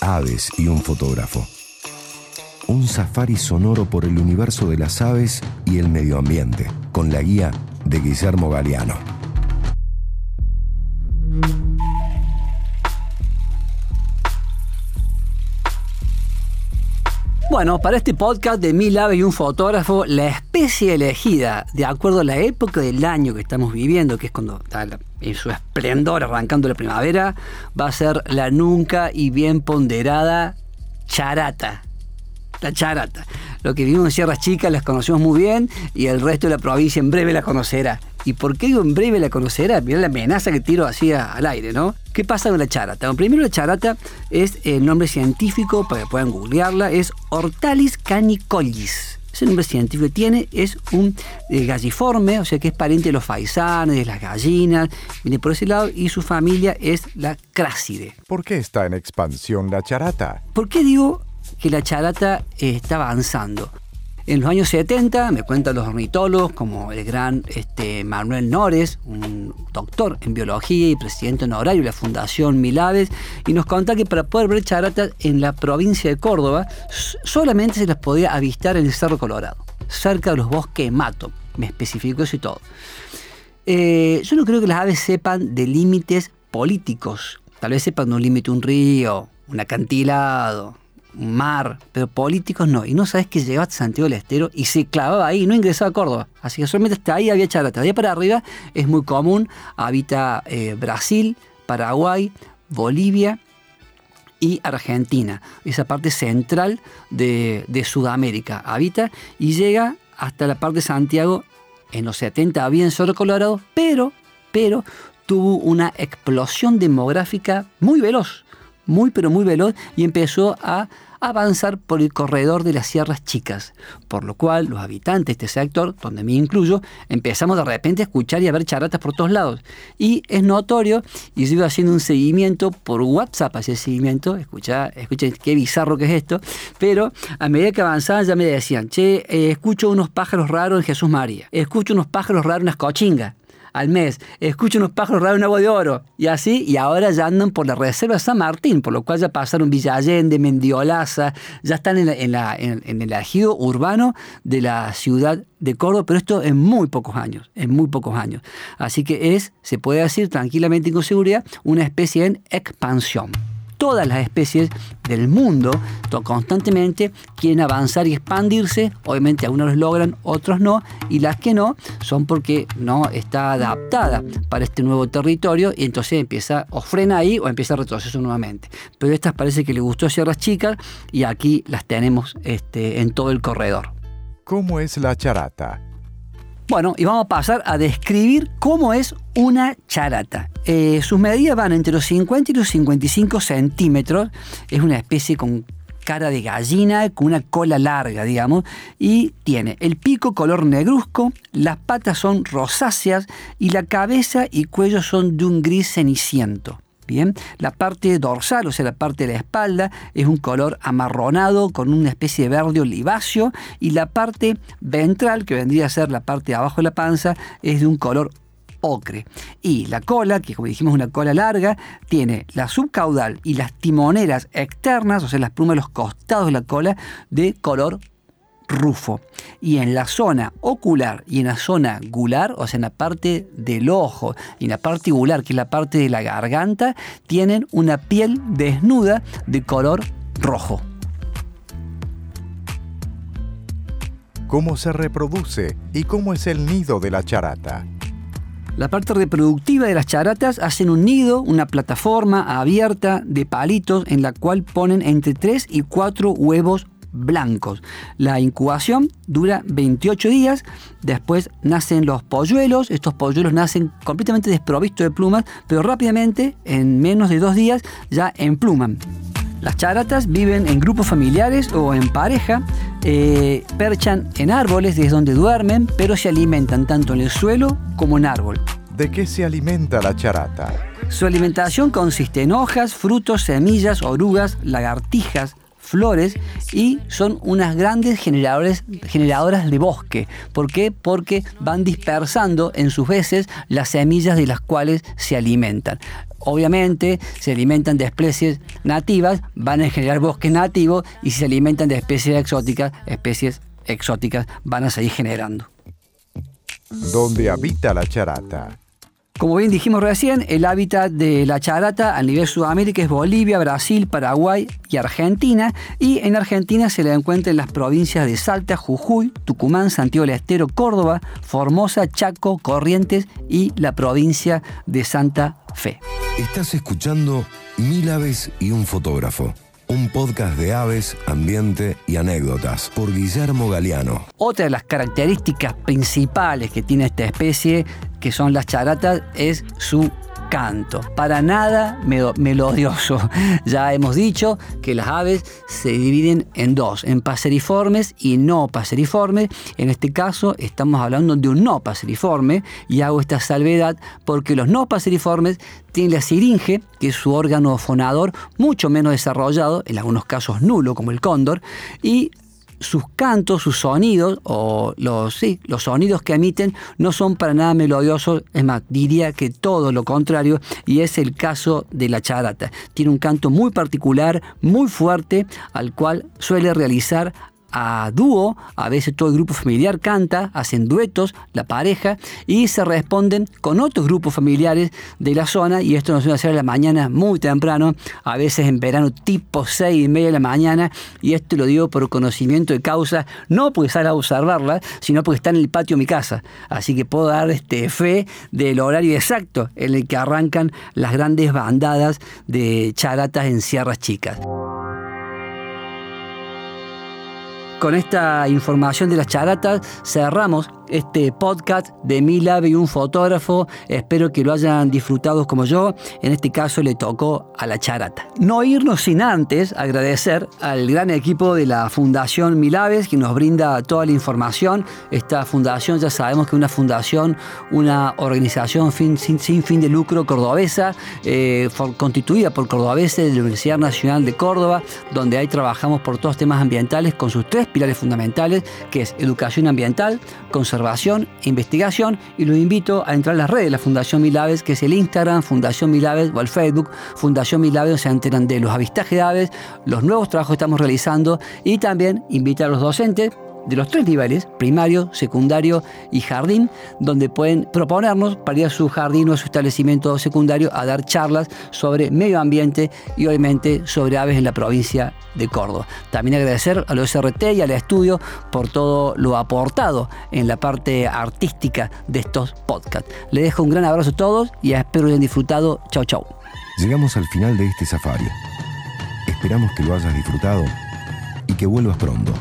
Aves y un fotógrafo. Un safari sonoro por el universo de las aves y el medio ambiente, con la guía de Guillermo Galeano. Bueno, para este podcast de Mil Aves y un fotógrafo, la especie elegida, de acuerdo a la época del año que estamos viviendo, que es cuando está en su esplendor arrancando la primavera, va a ser la nunca y bien ponderada charata. La charata. Lo que vivimos en Sierras Chicas las conocemos muy bien y el resto de la provincia en breve la conocerá. ¿Y por qué digo en breve la conocerá? Mirá la amenaza que tiro así al aire, ¿no? ¿Qué pasa con la charata? Bueno, primero la charata es el nombre científico, para que puedan googlearla, es Hortalis canicollis. Ese nombre científico que tiene es un eh, galliforme, o sea que es pariente de los faisanes, de las gallinas, viene por ese lado, y su familia es la cráside. ¿Por qué está en expansión la charata? ¿Por qué digo que la charata eh, está avanzando? En los años 70, me cuentan los ornitólogos, como el gran este, Manuel Nores, un doctor en biología y presidente honorario de la Fundación Milaves, y nos contaba que para poder ver charatas en la provincia de Córdoba, solamente se las podía avistar en el Cerro Colorado, cerca de los bosques de Mato. Me especificó eso y todo. Eh, yo no creo que las aves sepan de límites políticos. Tal vez sepan de un límite un río, un acantilado, mar, pero políticos no. Y no sabes que llegaba a Santiago del Estero y se clavaba ahí, no ingresaba a Córdoba. Así que solamente hasta ahí había charata. De ahí para arriba es muy común, habita eh, Brasil, Paraguay, Bolivia y Argentina. Esa parte central de, Sudamérica habita y llega hasta la parte de Santiago. En los 70 había en Cerro Colorado, pero, pero tuvo una explosión demográfica muy veloz muy pero muy veloz y empezó a avanzar por el corredor de las sierras chicas, por lo cual los habitantes de este sector, donde me incluyo, empezamos de repente a escuchar y a ver charatas por todos lados. Y es notorio, y yo iba haciendo un seguimiento por WhatsApp, el seguimiento, escucha, escuchen qué bizarro que es esto, pero a medida que avanzaban ya me decían, che, eh, escucho unos pájaros raros en Jesús María, escucho unos pájaros raros en las cochingas, al mes. Escucho unos pájaros raros en agua de oro. Y así, y ahora ya andan por la reserva San Martín, por lo cual ya pasaron Villa Allende, Mendiolaza, ya están en, en, el ejido urbano de la ciudad de Córdoba, pero esto en muy pocos años, en muy pocos años. Así que es, se puede decir tranquilamente y con seguridad, una especie en expansión todas las especies del mundo constantemente quieren avanzar y expandirse. Obviamente algunos los logran, otros no. Y las que no son porque no está adaptada para este nuevo territorio y entonces empieza o frena ahí o empieza a retroceder nuevamente. Pero estas parece que le gustó a Sierras Chicas y aquí las tenemos este, en todo el corredor. ¿Cómo es la charata? Bueno, y vamos a pasar a describir cómo es una charata. Eh, sus medidas van entre los 50 y los 55 centímetros. Es una especie con cara de gallina, con una cola larga, digamos, y tiene el pico color negruzco, las patas son rosáceas y la cabeza y cuello son de un gris ceniciento. Bien, la parte dorsal, o sea, la parte de la espalda, es un color amarronado con una especie de verde oliváceo y la parte ventral, que vendría a ser la parte de abajo de la panza, es de un color ocre. Y la cola, que como dijimos es una cola larga, tiene la subcaudal y las timoneras externas, o sea, las plumas de los costados de la cola, de color rufo. Y en la zona ocular y en la zona gular, o sea, en la parte del ojo y en la parte gular, que es la parte de la garganta, tienen una piel desnuda de color rojo. ¿Cómo se reproduce y cómo es el nido de la charata? La parte reproductiva de las charatas hacen un nido, una plataforma abierta de palitos en la cual ponen entre 3 y 4 huevos blancos. La incubación dura 28 días, después nacen los polluelos, estos polluelos nacen completamente desprovistos de plumas, pero rápidamente, en menos de dos días, ya empluman. Las charatas viven en grupos familiares o en pareja, eh, perchan en árboles desde donde duermen, pero se alimentan tanto en el suelo como en árbol. ¿De qué se alimenta la charata? Su alimentación consiste en hojas, frutos, semillas, orugas, lagartijas, flores y son unas grandes generadoras de bosque. ¿Por qué? Porque van dispersando en sus veces las semillas de las cuales se alimentan. obviamente se alimentan de especies nativas, van a generar bosques nativos y si se alimentan de especies exóticas, especies exóticas van a seguir generando. Donde habita la charata. Como bien dijimos recién, el hábitat de la charata a nivel Sudamérica es Bolivia, Brasil, Paraguay y Argentina. Y en Argentina se le encuentra en las provincias de Salta, Jujuy, Tucumán, Santiago del Estero, Córdoba, Formosa, Chaco, Corrientes y la provincia de Santa Fe. Estás escuchando Mil aves y un fotógrafo un podcast de aves, ambiente y anécdotas por Guillermo Galeano. Otra de las características principales que tiene esta especie, que son las charatas, es su canto, para nada melodioso. Ya hemos dicho que las aves se dividen en dos, en paseriformes y no paseriformes. En este caso estamos hablando de un no paseriforme y hago esta salvedad porque los no paseriformes tienen la siringe, que es su órgano fonador mucho menos desarrollado, en algunos casos nulo como el cóndor, y sus cantos, sus sonidos, o los, sí, los sonidos que emiten, no son para nada melodiosos, es más, diría que todo lo contrario, y es el caso de la charata. Tiene un canto muy particular, muy fuerte, al cual suele realizar a dúo, a veces todo el grupo familiar canta, hacen duetos, la pareja, y se responden con otros grupos familiares de la zona, y esto nos suele hacer a la mañana muy temprano, a veces en verano tipo 6 y media de la mañana, y esto lo digo por conocimiento de causa, no porque salga a observarla, sino porque está en el patio de mi casa, así que puedo dar este, fe del horario exacto en el que arrancan las grandes bandadas de charatas en sierras chicas. Con esta información de las charatas cerramos este podcast de Mil Ave y un fotógrafo. Espero que lo hayan disfrutado como yo. En este caso le tocó a la charata. No irnos sin antes agradecer al gran equipo de la Fundación Mil Aves que nos brinda toda la información. Esta fundación ya sabemos que es una fundación, una organización sin, fin de lucro cordobesa, eh, constituida por cordobeses de la Universidad Nacional de Córdoba, donde ahí trabajamos por todos temas ambientales con sus tres pilares fundamentales, que es educación ambiental, conservación observación e investigación y los invito a entrar a las redes de la Fundación Milaves, que es el Instagram, Fundación Milaves o el Facebook, Fundación Milaves, se enteran de los avistajes de aves, los nuevos trabajos que estamos realizando y también invitar a los docentes de los tres niveles, primario, secundario y jardín, donde pueden proponernos para ir a su jardín o a su establecimiento secundario a dar charlas sobre medio ambiente y obviamente sobre aves en la provincia de Córdoba. También agradecer a los SRT y al estudio por todo lo aportado en la parte artística de estos podcasts. Les dejo un gran abrazo a todos y espero que hayan disfrutado. Chau, chau. Llegamos al final de este safari. Esperamos que lo hayas disfrutado y que vuelvas pronto.